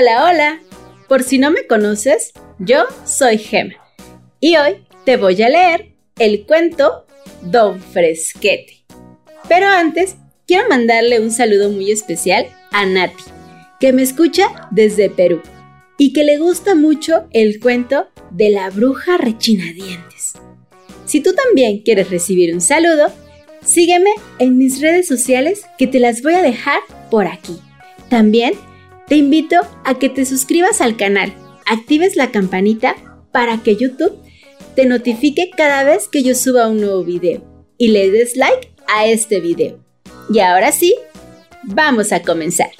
Hola, hola. Por si no me conoces, yo soy Gema y hoy te voy a leer el cuento Don Fresquete. Pero antes, quiero mandarle un saludo muy especial a Nati, que me escucha desde Perú y que le gusta mucho el cuento de la bruja rechinadientes. Si tú también quieres recibir un saludo, sígueme en mis redes sociales que te las voy a dejar por aquí. También te invito a que te suscribas al canal, actives la campanita para que YouTube te notifique cada vez que yo suba un nuevo video y le des like a este video. Y ahora sí, vamos a comenzar.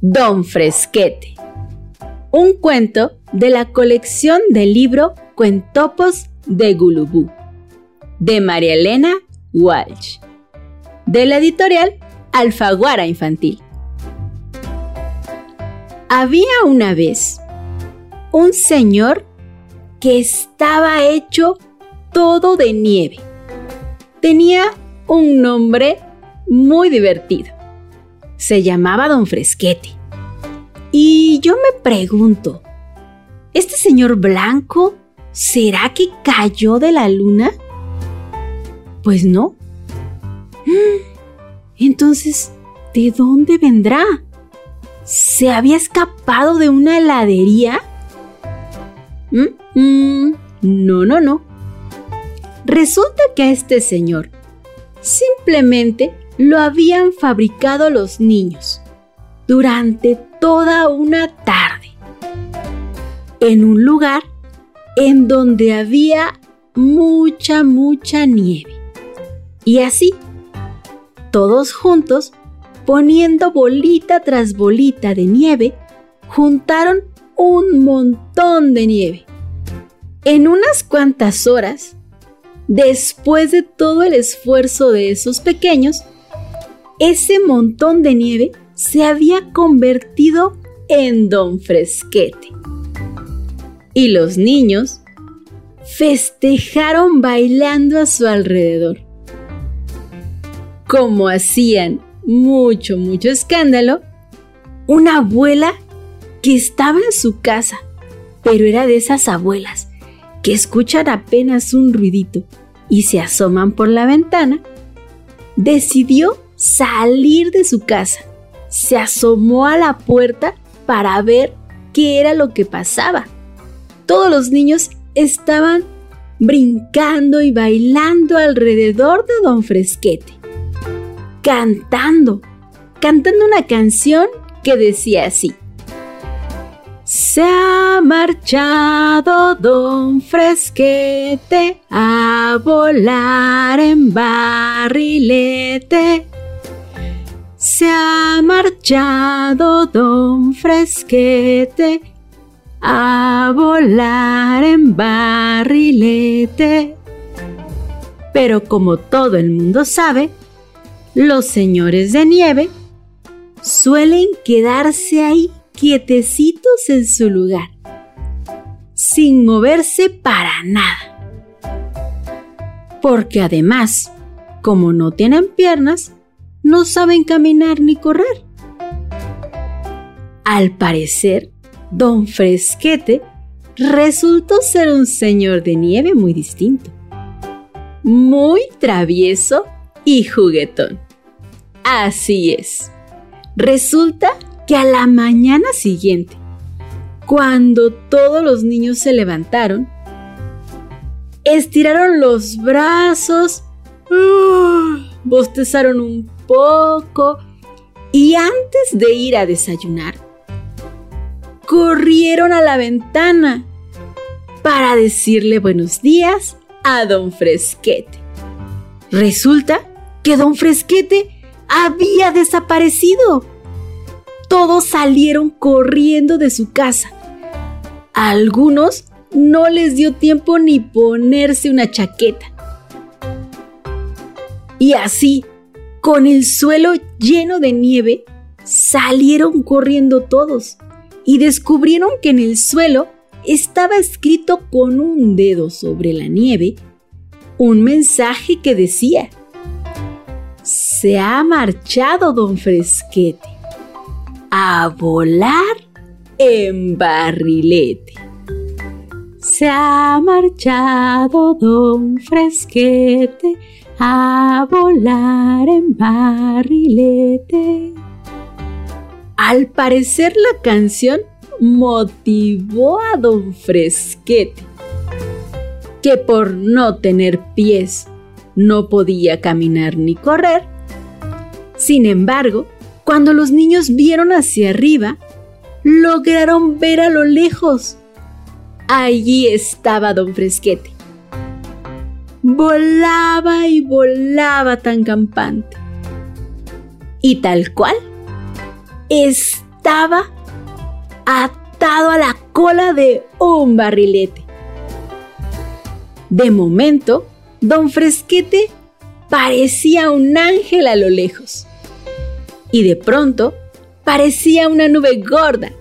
Don Fresquete. Un cuento de la colección del libro Cuentopos de Gulubú, de María Elena Walsh, de la editorial Alfaguara Infantil. Había una vez un señor que estaba hecho todo de nieve. Tenía un nombre muy divertido. Se llamaba Don Fresquete. Y yo me pregunto, ¿este señor blanco será que cayó de la luna? Pues no. Entonces, ¿de dónde vendrá? ¿Se había escapado de una heladería? ¿Mm? Mm, no, no, no. Resulta que a este señor simplemente lo habían fabricado los niños durante toda una tarde en un lugar en donde había mucha, mucha nieve. Y así, todos juntos poniendo bolita tras bolita de nieve, juntaron un montón de nieve. En unas cuantas horas, después de todo el esfuerzo de esos pequeños, ese montón de nieve se había convertido en don Fresquete. Y los niños festejaron bailando a su alrededor. Como hacían mucho, mucho escándalo, una abuela que estaba en su casa, pero era de esas abuelas que escuchan apenas un ruidito y se asoman por la ventana, decidió salir de su casa. Se asomó a la puerta para ver qué era lo que pasaba. Todos los niños estaban brincando y bailando alrededor de don Fresquete cantando, cantando una canción que decía así. Se ha marchado don Fresquete a volar en barrilete. Se ha marchado don Fresquete a volar en barrilete. Pero como todo el mundo sabe, los señores de nieve suelen quedarse ahí quietecitos en su lugar, sin moverse para nada. Porque además, como no tienen piernas, no saben caminar ni correr. Al parecer, don Fresquete resultó ser un señor de nieve muy distinto, muy travieso y juguetón. Así es. Resulta que a la mañana siguiente, cuando todos los niños se levantaron, estiraron los brazos, ¡uh! bostezaron un poco y antes de ir a desayunar, corrieron a la ventana para decirle buenos días a don Fresquete. Resulta que don Fresquete había desaparecido. Todos salieron corriendo de su casa. A algunos no les dio tiempo ni ponerse una chaqueta. Y así, con el suelo lleno de nieve, salieron corriendo todos y descubrieron que en el suelo estaba escrito con un dedo sobre la nieve un mensaje que decía, se ha marchado don Fresquete a volar en barrilete. Se ha marchado don Fresquete a volar en barrilete. Al parecer la canción motivó a don Fresquete, que por no tener pies no podía caminar ni correr. Sin embargo, cuando los niños vieron hacia arriba, lograron ver a lo lejos allí estaba don Fresquete. Volaba y volaba tan campante. Y tal cual, estaba atado a la cola de un barrilete. De momento, don Fresquete parecía un ángel a lo lejos. Y de pronto, parecía una nube gorda.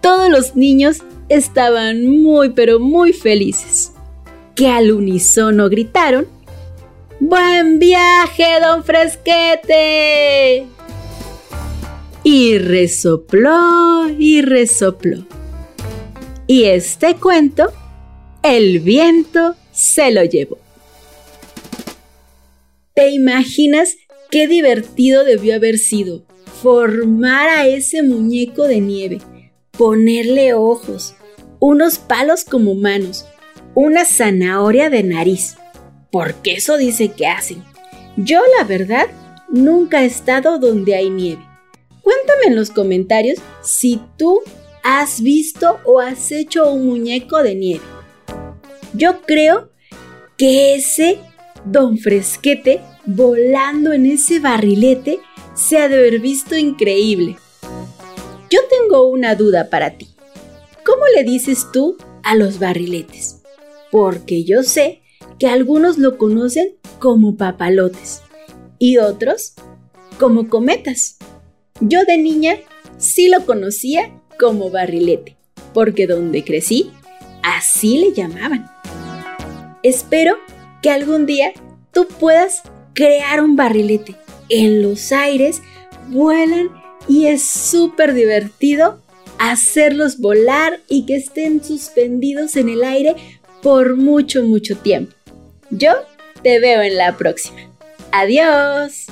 Todos los niños estaban muy pero muy felices, que al unísono gritaron, ¡Buen viaje, don Fresquete! Y resopló y resopló. Y este cuento, el viento se lo llevó. ¿Te imaginas qué divertido debió haber sido formar a ese muñeco de nieve, ponerle ojos, unos palos como manos, una zanahoria de nariz, porque eso dice que hacen. Yo, la verdad, nunca he estado donde hay nieve. Cuéntame en los comentarios si tú has visto o has hecho un muñeco de nieve. Yo creo que ese don Fresquete volando en ese barrilete se ha de haber visto increíble. Yo tengo una duda para ti. ¿Cómo le dices tú a los barriletes? Porque yo sé que algunos lo conocen como papalotes y otros como cometas. Yo de niña sí lo conocía como barrilete, porque donde crecí, así le llamaban. Espero que algún día tú puedas crear un barrilete. En los aires vuelan y es súper divertido hacerlos volar y que estén suspendidos en el aire por mucho, mucho tiempo. Yo te veo en la próxima. Adiós.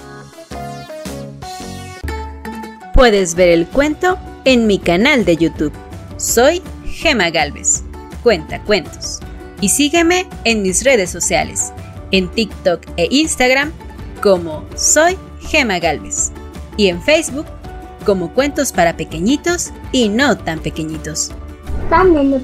Puedes ver el cuento en mi canal de YouTube. Soy Gema Galvez. Cuenta cuentos. Y sígueme en mis redes sociales, en TikTok e Instagram como Soy Gema Galvez. Y en Facebook como cuentos para pequeñitos y no tan pequeñitos. Lo